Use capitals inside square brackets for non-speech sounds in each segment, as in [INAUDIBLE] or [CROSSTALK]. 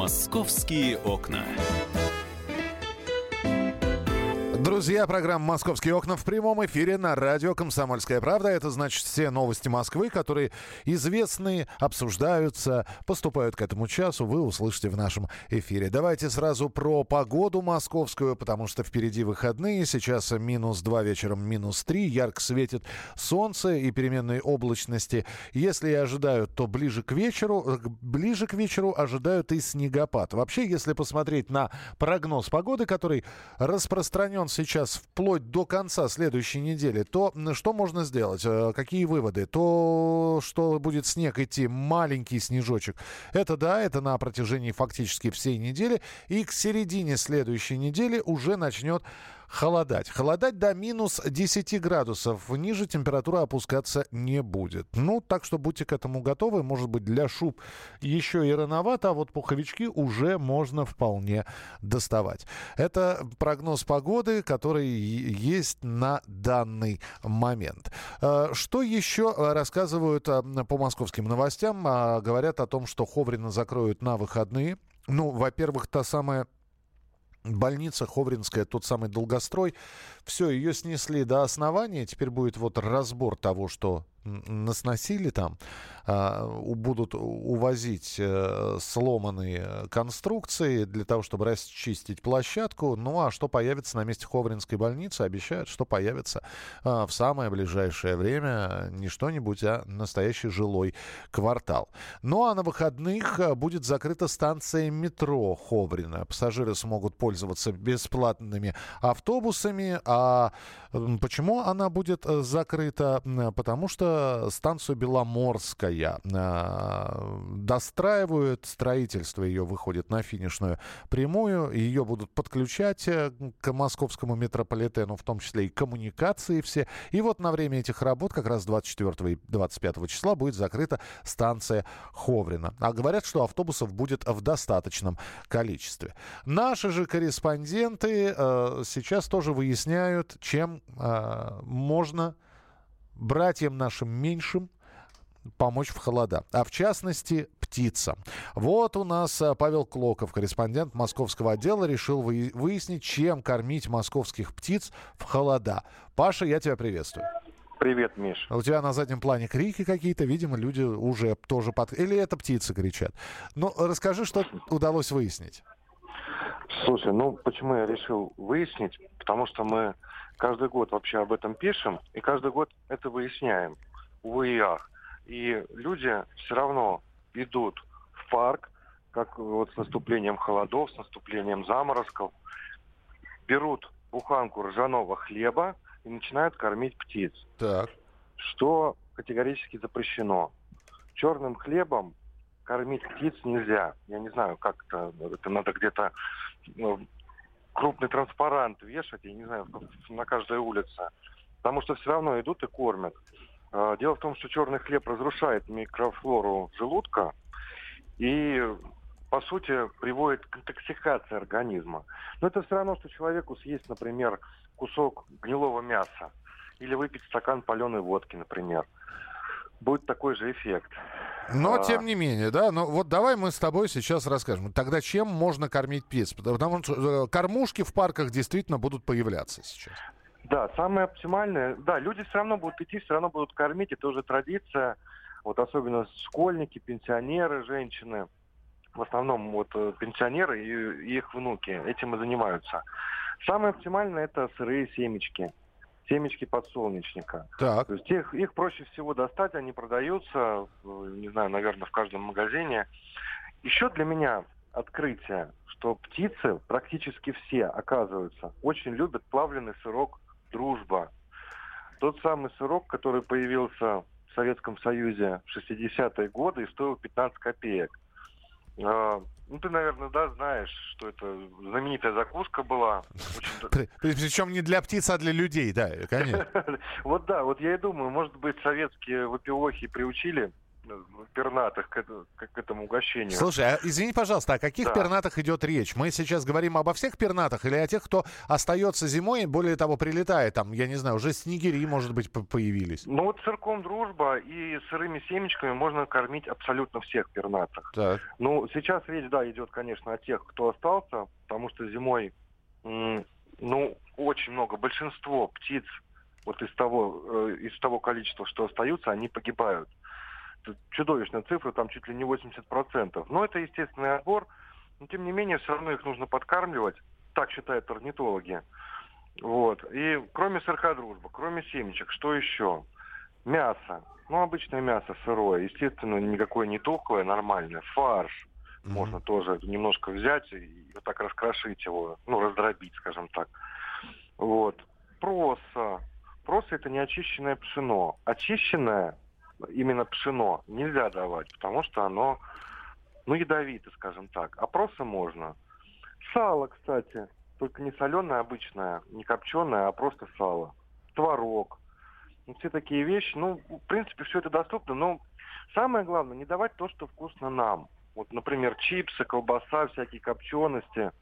Московские окна. Друзья, программа «Московские окна» в прямом эфире на радио «Комсомольская правда». Это значит все новости Москвы, которые известны, обсуждаются, поступают к этому часу. Вы услышите в нашем эфире. Давайте сразу про погоду московскую, потому что впереди выходные. Сейчас минус 2 вечером, минус 3. Ярко светит солнце и переменные облачности. Если и ожидают, то ближе к вечеру. Ближе к вечеру ожидают и снегопад. Вообще, если посмотреть на прогноз погоды, который распространен сейчас вплоть до конца следующей недели, то что можно сделать? Э, какие выводы? То, что будет снег идти, маленький снежочек, это да, это на протяжении фактически всей недели. И к середине следующей недели уже начнет холодать. Холодать до минус 10 градусов. Ниже температура опускаться не будет. Ну, так что будьте к этому готовы. Может быть, для шуб еще и рановато, а вот пуховички уже можно вполне доставать. Это прогноз погоды, который есть на данный момент. Э, что еще рассказывают э, по московским новостям? А, говорят о том, что Ховрина закроют на выходные. Ну, во-первых, та самая больница Ховринская, тот самый долгострой. Все, ее снесли до основания. Теперь будет вот разбор того, что насносили там, а, будут увозить э, сломанные конструкции для того, чтобы расчистить площадку. Ну а что появится на месте Ховринской больницы, обещают, что появится а, в самое ближайшее время не что-нибудь, а настоящий жилой квартал. Ну а на выходных э, будет закрыта станция метро Ховрина. Пассажиры смогут пользоваться бесплатными автобусами. А почему она будет э, закрыта? Потому что станцию Беломорская э, достраивают, строительство ее выходит на финишную прямую, ее будут подключать э, к московскому метрополитену, в том числе и коммуникации все. И вот на время этих работ, как раз 24 и 25 числа, будет закрыта станция Ховрина. А говорят, что автобусов будет в достаточном количестве. Наши же корреспонденты э, сейчас тоже выясняют, чем э, можно братьям нашим меньшим помочь в холода, а в частности птицам. Вот у нас э, Павел Клоков, корреспондент московского отдела, решил выяснить, чем кормить московских птиц в холода. Паша, я тебя приветствую. Привет, Миш. У тебя на заднем плане крики какие-то, видимо, люди уже тоже под... Или это птицы кричат. Ну, расскажи, что удалось выяснить. Слушай, ну почему я решил выяснить? Потому что мы каждый год вообще об этом пишем, и каждый год это выясняем в ИАХ. И люди все равно идут в парк, как вот с наступлением холодов, с наступлением заморозков, берут буханку ржаного хлеба и начинают кормить птиц. Так. Что категорически запрещено. Черным хлебом кормить птиц нельзя. Я не знаю, как это, это надо где-то ну, крупный транспарант вешать, я не знаю, на каждой улице. Потому что все равно идут и кормят. А, дело в том, что черный хлеб разрушает микрофлору желудка и, по сути, приводит к интоксикации организма. Но это все равно, что человеку съесть, например, кусок гнилого мяса или выпить стакан паленой водки, например. Будет такой же эффект. Но, а... тем не менее, да, ну вот давай мы с тобой сейчас расскажем. Тогда чем можно кормить птиц? Потому что э, кормушки в парках действительно будут появляться сейчас. Да, самое оптимальное, да, люди все равно будут идти, все равно будут кормить, это уже традиция, вот особенно школьники, пенсионеры, женщины, в основном вот э, пенсионеры и, и их внуки этим и занимаются. Самое оптимальное это сырые семечки семечки подсолнечника. Так. То есть их, их проще всего достать, они продаются, не знаю, наверное, в каждом магазине. Еще для меня открытие, что птицы практически все, оказывается, очень любят плавленый сырок «Дружба». Тот самый сырок, который появился в Советском Союзе в 60-е годы и стоил 15 копеек. А, ну, ты, наверное, да, знаешь, что это знаменитая закуска была. Причем не для птиц, а для людей, да, конечно. [LAUGHS] Вот да, вот я и думаю, может быть, советские выпивохи приучили пернатых к, к этому угощению. Слушай, а, извини, пожалуйста, о каких да. пернатых идет речь? Мы сейчас говорим обо всех пернатых или о тех, кто остается зимой и, более того, прилетает? Там, я не знаю, уже снегири, может быть, появились. Ну вот сырком дружба и сырыми семечками можно кормить абсолютно всех пернатых. Так. Ну, сейчас речь, да, идет, конечно, о тех, кто остался, потому что зимой, ну, очень много, большинство птиц вот из того, э, из того количества, что остаются, они погибают. Чудовищная цифра, там чуть ли не 80%. Но это естественный отбор, но тем не менее все равно их нужно подкармливать, так считают орнитологи. Вот. И кроме сырка дружба, кроме семечек, что еще? Мясо. Ну, обычное мясо сырое. Естественно, никакое не тухлое, нормальное. Фарш. Mm-hmm. Можно тоже немножко взять и вот так раскрошить его, ну, раздробить, скажем так. Вот. Проса. Проса это не очищенное пшено. Очищенное, именно пшено, нельзя давать, потому что оно, ну, ядовито, скажем так. А проса можно. Сало, кстати, только не соленое обычное, не копченое, а просто сало. Творог. Ну, все такие вещи. Ну, в принципе, все это доступно, но самое главное, не давать то, что вкусно нам. Вот, например, чипсы, колбаса, всякие копчености.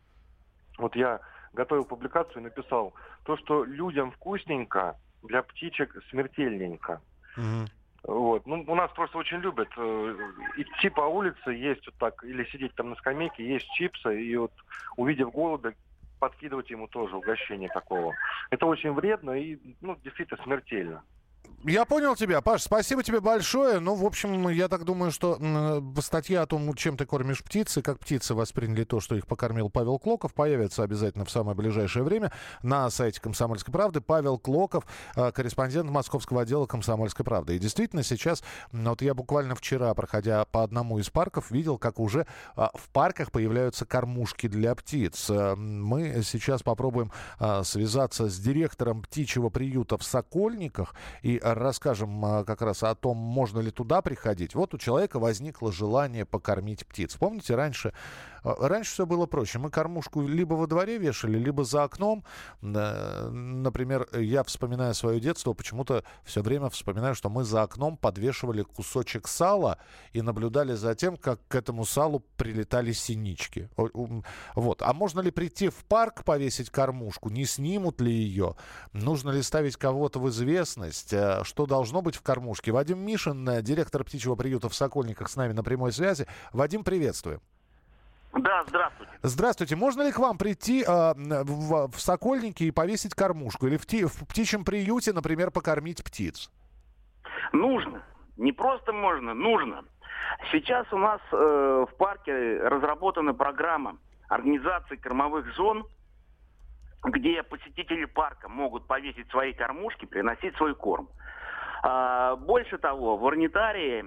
Вот я готовил публикацию и написал, то, что людям вкусненько, для птичек смертельненько. Угу. Вот. Ну, у нас просто очень любят э, идти по улице, есть вот так, или сидеть там на скамейке, есть чипсы, и вот увидев голубя, подкидывать ему тоже угощение такого. Это очень вредно и, ну, действительно смертельно. Я понял тебя, Паш, спасибо тебе большое. Ну, в общем, я так думаю, что статья о том, чем ты кормишь птицы, как птицы восприняли то, что их покормил Павел Клоков, появится обязательно в самое ближайшее время на сайте «Комсомольской правды». Павел Клоков, э, корреспондент московского отдела «Комсомольской правды». И действительно, сейчас, вот я буквально вчера, проходя по одному из парков, видел, как уже а, в парках появляются кормушки для птиц. Э, мы сейчас попробуем а, связаться с директором птичьего приюта в Сокольниках и расскажем а, как раз о том, можно ли туда приходить. Вот у человека возникло желание покормить птиц. Помните, раньше раньше все было проще. Мы кормушку либо во дворе вешали, либо за окном. Например, я вспоминаю свое детство, почему-то все время вспоминаю, что мы за окном подвешивали кусочек сала и наблюдали за тем, как к этому салу прилетали синички. Вот. А можно ли прийти в парк повесить кормушку? Не снимут ли ее? Нужно ли ставить кого-то в известность? Э, что должно быть в кормушке? Вадим Мишин, э, директор птичьего приюта в Сокольниках, с нами на прямой связи. Вадим, приветствую. Да, здравствуйте. Здравствуйте. Можно ли к вам прийти э, в, в Сокольники и повесить кормушку? Или в, ти, в птичьем приюте, например, покормить птиц? Нужно. Не просто можно, нужно. Сейчас у нас э, в парке разработана программа организации кормовых зон, где посетители парка могут повесить свои кормушки, приносить свой корм. А, больше того, в орнитарии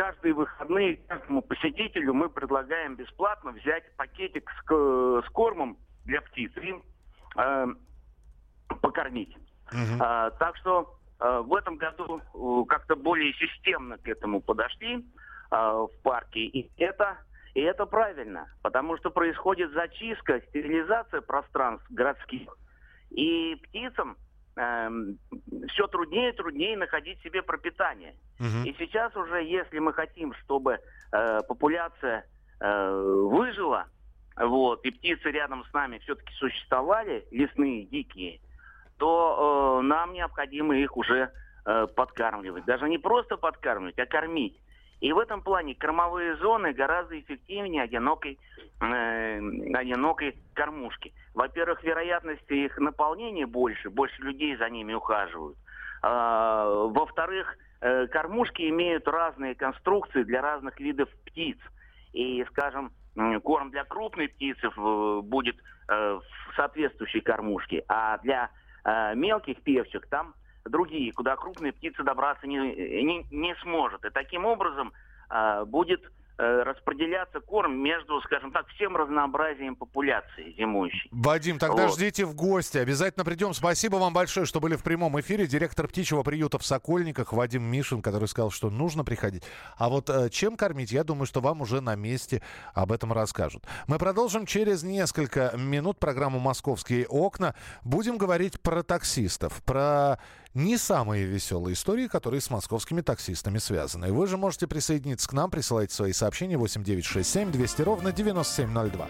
каждые выходные каждому посетителю мы предлагаем бесплатно взять пакетик с, с кормом для птиц и э, покормить. Угу. А, так что э, в этом году э, как-то более системно к этому подошли э, в парке. И это, и это правильно, потому что происходит зачистка, стерилизация пространств городских. И птицам э, все труднее и труднее находить себе пропитание. Угу. И сейчас уже, если мы хотим, чтобы э, популяция э, выжила, вот, и птицы рядом с нами все-таки существовали, лесные, дикие, то э, нам необходимо их уже э, подкармливать. Даже не просто подкармливать, а кормить. И в этом плане кормовые зоны гораздо эффективнее одинокой, э, одинокой кормушки. Во-первых, вероятность их наполнения больше, больше людей за ними ухаживают. А, во-вторых, э, кормушки имеют разные конструкции для разных видов птиц. И, скажем, корм для крупной птицы будет э, в соответствующей кормушке, а для э, мелких певчих там другие, куда крупные птицы добраться не, не, не сможет. И таким образом э, будет э, распределяться корм между, скажем так, всем разнообразием популяции зимующей. Вадим, тогда вот. ждите в гости. Обязательно придем. Спасибо вам большое, что были в прямом эфире. Директор птичьего приюта в Сокольниках Вадим Мишин, который сказал, что нужно приходить. А вот э, чем кормить, я думаю, что вам уже на месте об этом расскажут. Мы продолжим через несколько минут программу «Московские окна». Будем говорить про таксистов, про не самые веселые истории, которые с московскими таксистами связаны. Вы же можете присоединиться к нам, присылайте свои сообщения 8967 200 ровно 9702.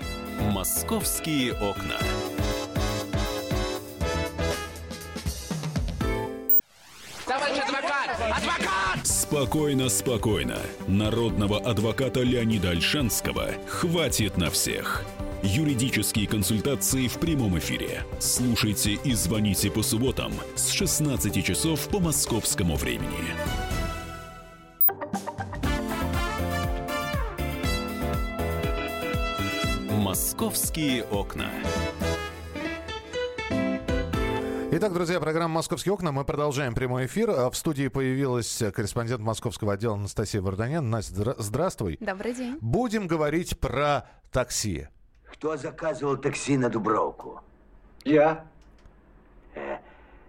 «Московские окна». Товарищ адвокат! Адвокат! Спокойно, спокойно. Народного адвоката Леонида Альшанского хватит на всех. Юридические консультации в прямом эфире. Слушайте и звоните по субботам с 16 часов по московскому времени. «Московские окна». Итак, друзья, программа «Московские окна». Мы продолжаем прямой эфир. А В студии появилась корреспондент московского отдела Анастасия Варданян. Настя, здра- здравствуй. Добрый день. Будем говорить про такси. Кто заказывал такси на Дубровку? Я. Э,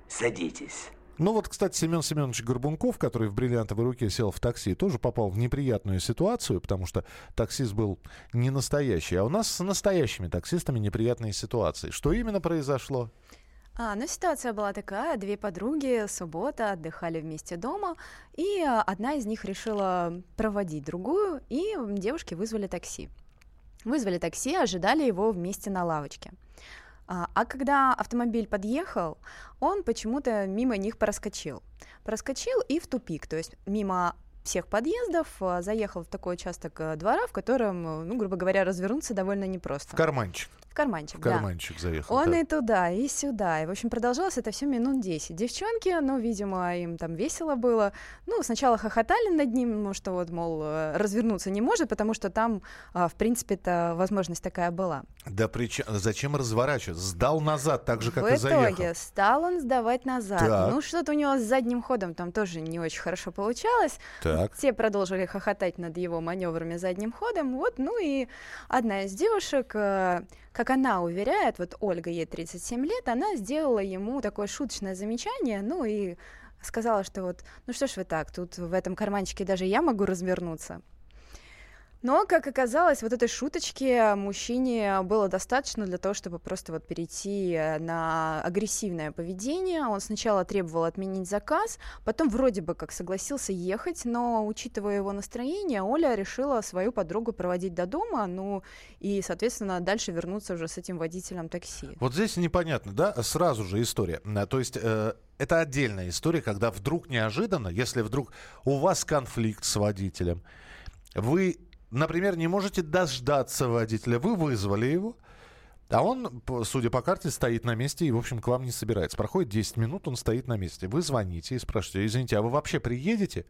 садитесь. Ну вот, кстати, Семен Семенович Горбунков, который в бриллиантовой руке сел в такси, тоже попал в неприятную ситуацию, потому что таксист был не настоящий. А у нас с настоящими таксистами неприятные ситуации. Что именно произошло? А, ну, ситуация была такая. Две подруги, суббота, отдыхали вместе дома, и одна из них решила проводить другую, и девушки вызвали такси. Вызвали такси, ожидали его вместе на лавочке. А, а когда автомобиль подъехал, он почему-то мимо них проскочил. Проскочил и в тупик, то есть мимо всех подъездов а, заехал в такой участок а, двора, в котором, а, ну, грубо говоря, развернуться довольно непросто. В карманчик. В карманчик, В да. карманчик заехал. Он да. и туда, и сюда. И, в общем, продолжалось это все минут 10. Девчонки, ну, видимо, им там весело было. Ну, сначала хохотали над ним, ну, что вот, мол, э, развернуться не может, потому что там, а, в принципе-то, возможность такая была. Да причем, зачем разворачиваться? Сдал назад, так же, как в и итоге заехал. стал он сдавать назад. Так. Ну, что-то у него с задним ходом там тоже не очень хорошо получалось. Так. Те продолжили хохотать над его маневрами задним ходом. Вот, ну и одна из девушек, э, как она уверяет, вот Ольга, ей 37 лет, она сделала ему такое шуточное замечание, ну и сказала, что вот, ну что ж вы так, тут в этом карманчике даже я могу развернуться. Но, как оказалось, вот этой шуточки мужчине было достаточно для того, чтобы просто вот перейти э, на агрессивное поведение. Он сначала требовал отменить заказ, потом вроде бы как согласился ехать, но, учитывая его настроение, Оля решила свою подругу проводить до дома, ну и, соответственно, дальше вернуться уже с этим водителем такси. Вот здесь непонятно, да, сразу же история. Э, То есть э, это отдельная история, когда вдруг неожиданно, если вдруг у вас конфликт с водителем, вы, например, не можете дождаться водителя, вы вызвали его, а он, судя по карте, стоит на месте и, в общем, к вам не собирается. Проходит 10 минут, он стоит на месте. Вы звоните и спрашиваете, извините, а вы вообще приедете?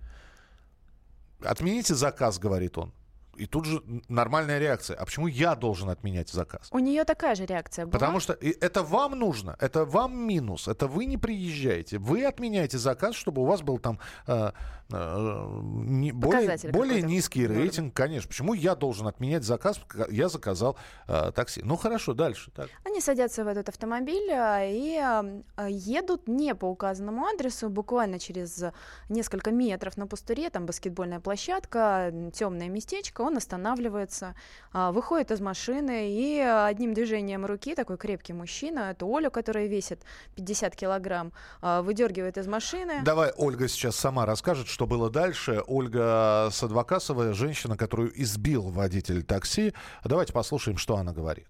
Отмените заказ, говорит он. И тут же нормальная реакция. А почему я должен отменять заказ? У нее такая же реакция была. Потому что это вам нужно, это вам минус, это вы не приезжаете, вы отменяете заказ, чтобы у вас был там э, не- более, более низкий рейтинг, конечно. Почему я должен отменять заказ? Я заказал э, такси. Ну хорошо, дальше. Так. Они садятся в этот автомобиль а, и а, а, едут не по указанному адресу, буквально через несколько метров на пустыре, там баскетбольная площадка, темное местечко, он останавливается, выходит из машины и одним движением руки, такой крепкий мужчина, это Оля, которая весит 50 килограмм, выдергивает из машины. Давай Ольга сейчас сама расскажет, что было дальше. Ольга Садвакасова, женщина, которую избил водитель такси. Давайте послушаем, что она говорит.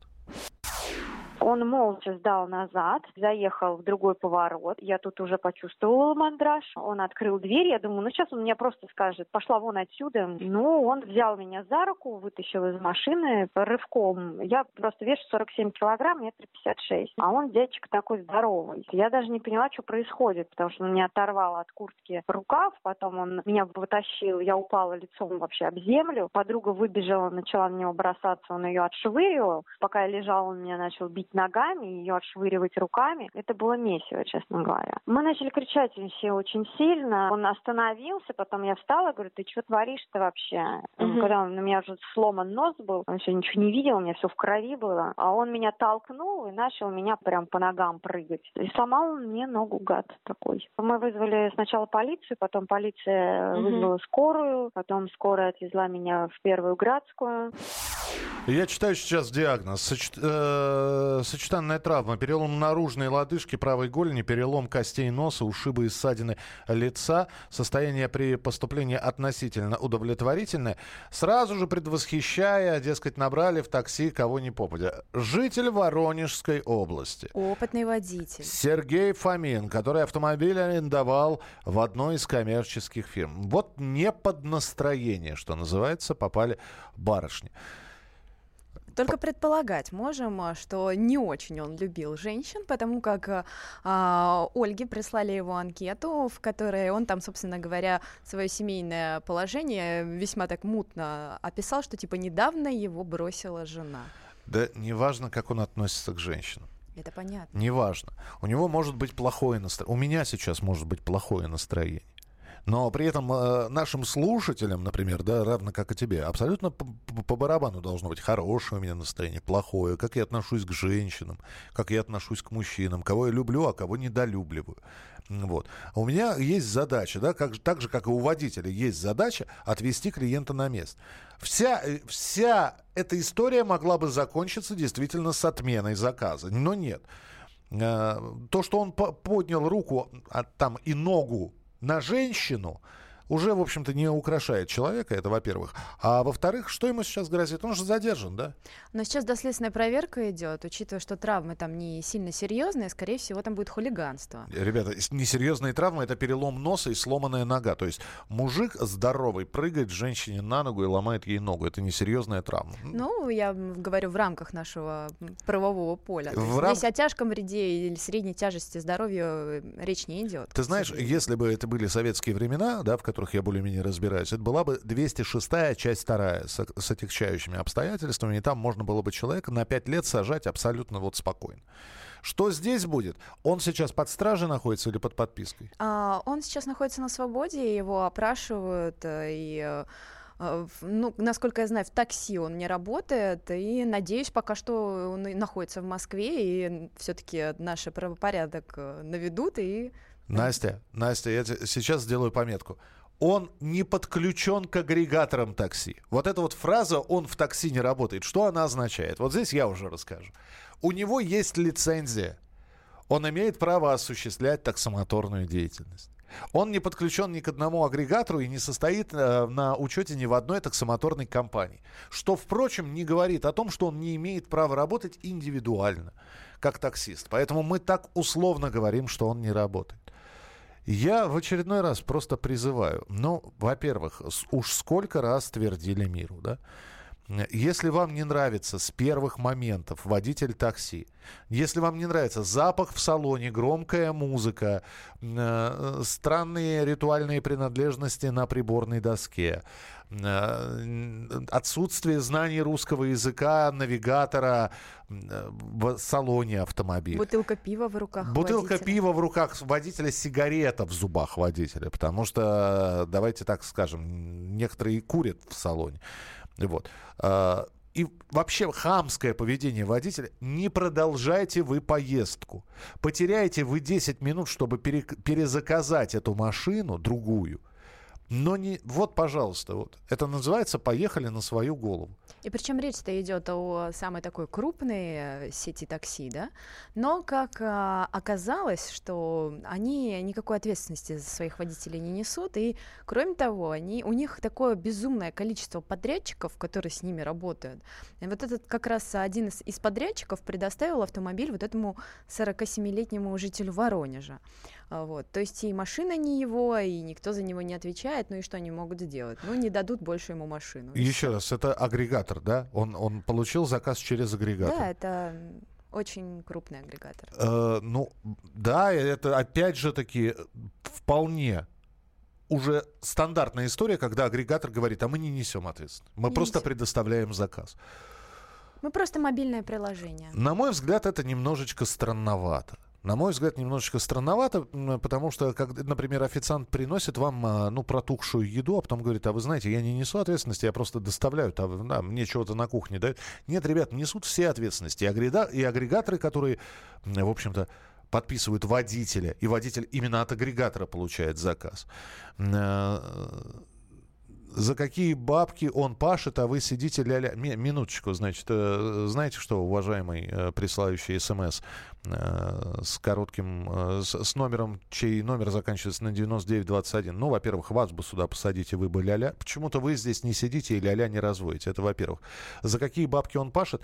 Он молча сдал назад, заехал в другой поворот. Я тут уже почувствовала мандраж. Он открыл дверь. Я думаю, ну сейчас он мне просто скажет, пошла вон отсюда. Ну, он взял меня за руку, вытащил из машины рывком. Я просто вешу 47 килограмм, метр пятьдесят шесть. А он дядечка такой здоровый. Я даже не поняла, что происходит, потому что он меня оторвал от куртки рукав, потом он меня вытащил, я упала лицом вообще об землю. Подруга выбежала, начала на него бросаться, он ее отшвыривал. Пока я лежала, он меня начал бить ногами, ее отшвыривать руками. Это было месиво, честно говоря. Мы начали кричать все очень сильно. Он остановился, потом я встала, говорю, ты что творишь-то вообще? Мгм. Когда он, у меня уже сломан нос был, он все ничего не видел, у меня все в крови было. А он меня толкнул и начал меня прям по ногам прыгать. И сломал он мне ногу, гад такой. Мы вызвали сначала полицию, потом полиция Мгм. вызвала скорую, потом скорая отвезла меня в первую градскую. Я читаю сейчас диагноз. Соч... э, Сочетанная травма. Перелом наружной лодыжки, правой голени, перелом костей носа, ушибы и ссадины лица. Состояние при поступлении относительно удовлетворительное. Сразу же предвосхищая, дескать, набрали в такси кого ни попадя. Житель Воронежской области. Опытный водитель. Сергей Фомин, который автомобиль арендовал в одной из коммерческих фирм. Вот не под настроение, что называется, попали барышни. Только предполагать можем, а, что не очень он любил женщин, потому как а, а, Ольге прислали его анкету, в которой он там, собственно говоря, свое семейное положение весьма так мутно описал, что типа недавно его бросила жена. Да неважно, как он относится к женщинам. Это понятно. Неважно. У него может быть плохое настроение. У меня сейчас может быть плохое настроение. Но при этом э, нашим слушателям, например, да, равно как и тебе, абсолютно по, по барабану должно быть хорошее у меня настроение, плохое, как я отношусь к женщинам, как я отношусь к мужчинам, кого я люблю, а кого недолюбливаю. Вот. У меня есть задача, да, как, так же, как и у водителя, есть задача отвести клиента на место. Вся, э, вся эта история могла бы закончиться действительно с отменой заказа, но нет. Э, то, что он поднял руку а, там и ногу на женщину уже, в общем-то, не украшает человека, это во-первых. А во-вторых, что ему сейчас грозит? Он же задержан, да? Но сейчас доследственная проверка идет, учитывая, что травмы там не сильно серьезные, скорее всего, там будет хулиганство. Ребята, несерьезные травмы – это перелом носа и сломанная нога. То есть мужик здоровый прыгает женщине на ногу и ломает ей ногу. Это несерьезная травма. Ну, я говорю в рамках нашего правового поля. В рам... Здесь о тяжком вреде или средней тяжести здоровья э, речь не идет. Ты знаешь, если бы это были советские времена, да, в которых которых я более-менее разбираюсь, это была бы 206 часть вторая с, с отягчающими обстоятельствами, и там можно было бы человека на 5 лет сажать абсолютно вот спокойно. Что здесь будет? Он сейчас под стражей находится или под подпиской? А, он сейчас находится на свободе, его опрашивают э, и э, э, ну, насколько я знаю, в такси он не работает, и надеюсь, пока что он находится в Москве, и все-таки наш правопорядок наведут, и... Настя, Настя, я сейчас сделаю пометку он не подключен к агрегаторам такси. Вот эта вот фраза «он в такси не работает», что она означает? Вот здесь я уже расскажу. У него есть лицензия. Он имеет право осуществлять таксомоторную деятельность. Он не подключен ни к одному агрегатору и не состоит э, на учете ни в одной таксомоторной компании. Что, впрочем, не говорит о том, что он не имеет права работать индивидуально, как таксист. Поэтому мы так условно говорим, что он не работает. Я в очередной раз просто призываю. Ну, во-первых, уж сколько раз твердили миру, да? Если вам не нравится с первых моментов водитель такси, если вам не нравится запах в салоне, громкая музыка, э, странные ритуальные принадлежности на приборной доске, э, отсутствие знаний русского языка навигатора э, в салоне автомобиля. Бутылка пива в руках Бутылка водителя. пива в руках водителя, сигарета в зубах водителя. Потому что, давайте так скажем, некоторые курят в салоне. Вот. А, и вообще хамское поведение водителя. Не продолжайте вы поездку. Потеряете вы 10 минут, чтобы пере, перезаказать эту машину, другую. Но не... Вот, пожалуйста, вот. Это называется «поехали на свою голову». И причем речь-то идет о самой такой крупной э, сети такси, да? Но как а, оказалось, что они никакой ответственности за своих водителей не несут, и кроме того, они, у них такое безумное количество подрядчиков, которые с ними работают. И вот этот как раз один из, из подрядчиков предоставил автомобиль вот этому 47-летнему жителю Воронежа. А, вот. То есть и машина не его, и никто за него не отвечает, ну и что они могут сделать? Ну, не дадут больше ему машину. Еще раз, это агрегатор, да? Он, он получил заказ через агрегатор. Да, это очень крупный агрегатор. Э, ну, да, это опять же таки вполне уже стандартная история, когда агрегатор говорит, а мы не несем ответственность. Мы не просто несем. предоставляем заказ. Мы просто мобильное приложение. На мой взгляд, это немножечко странновато на мой взгляд, немножечко странновато, потому что, как, например, официант приносит вам а, ну, протухшую еду, а потом говорит, а вы знаете, я не несу ответственности, я просто доставляю, а, да, мне чего-то на кухне дают. Нет, ребят, несут все ответственности. И, и агрегаторы, которые, в общем-то, подписывают водителя, и водитель именно от агрегатора получает заказ. За какие бабки он пашет, а вы сидите ля-ля. Ми- минуточку, значит, э, знаете что, уважаемый э, присылающий смс э, с коротким, с номером, чей номер заканчивается на 9921. Ну, во-первых, вас бы сюда посадите, вы бы ля-ля. Почему-то вы здесь не сидите и ля-ля не разводите. Это во-первых. За какие бабки он пашет?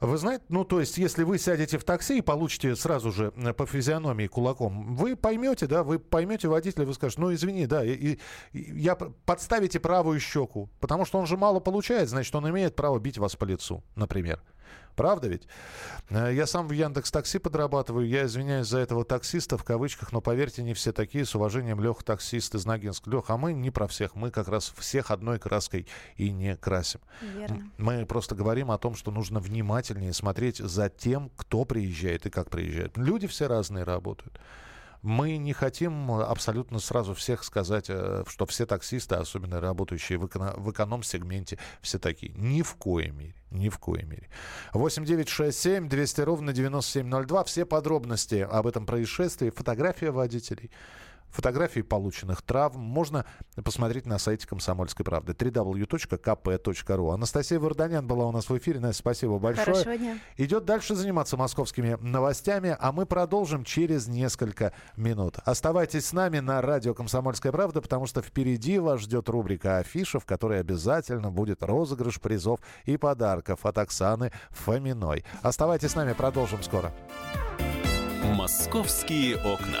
Вы знаете, ну, то есть, если вы сядете в такси и получите сразу же э, по физиономии кулаком, вы поймете, да, вы поймете водителя, вы скажете, ну, извини, да, и, и- я подставите правую щеку, потому что он же мало получает, значит, он имеет право бить вас по лицу, например. Правда ведь? Э, Я сам в Яндекс Такси подрабатываю. Я извиняюсь за этого таксиста в кавычках, но поверьте, не все такие. С уважением, Лех, таксист из Ногинска. Лех, а мы не про всех. Мы как раз всех одной краской и не красим. Верно. Мы просто говорим о том, что нужно внимательнее смотреть за тем, кто приезжает и как приезжает. Люди все разные работают. Мы не хотим абсолютно сразу всех сказать, э, что все таксисты, особенно работающие в, эко- в эконом-сегменте, все такие. Ни в коей мере. Ни в коей мере. 8 9 6 7 200 ровно 9702. Все подробности об этом происшествии. Фотография водителей. Фотографии полученных травм можно посмотреть на сайте «Комсомольской правды» www.kp.ru. Анастасия Варданян была у нас в эфире. Настя, спасибо большое. Хорошего дня. Идет дальше заниматься московскими новостями, а мы продолжим через несколько минут. Оставайтесь с нами на радио «Комсомольская правда», потому что впереди вас ждет рубрика «Афиша», в которой обязательно будет розыгрыш призов и подарков от Оксаны Фоминой. Оставайтесь с нами, продолжим скоро. «Московские окна».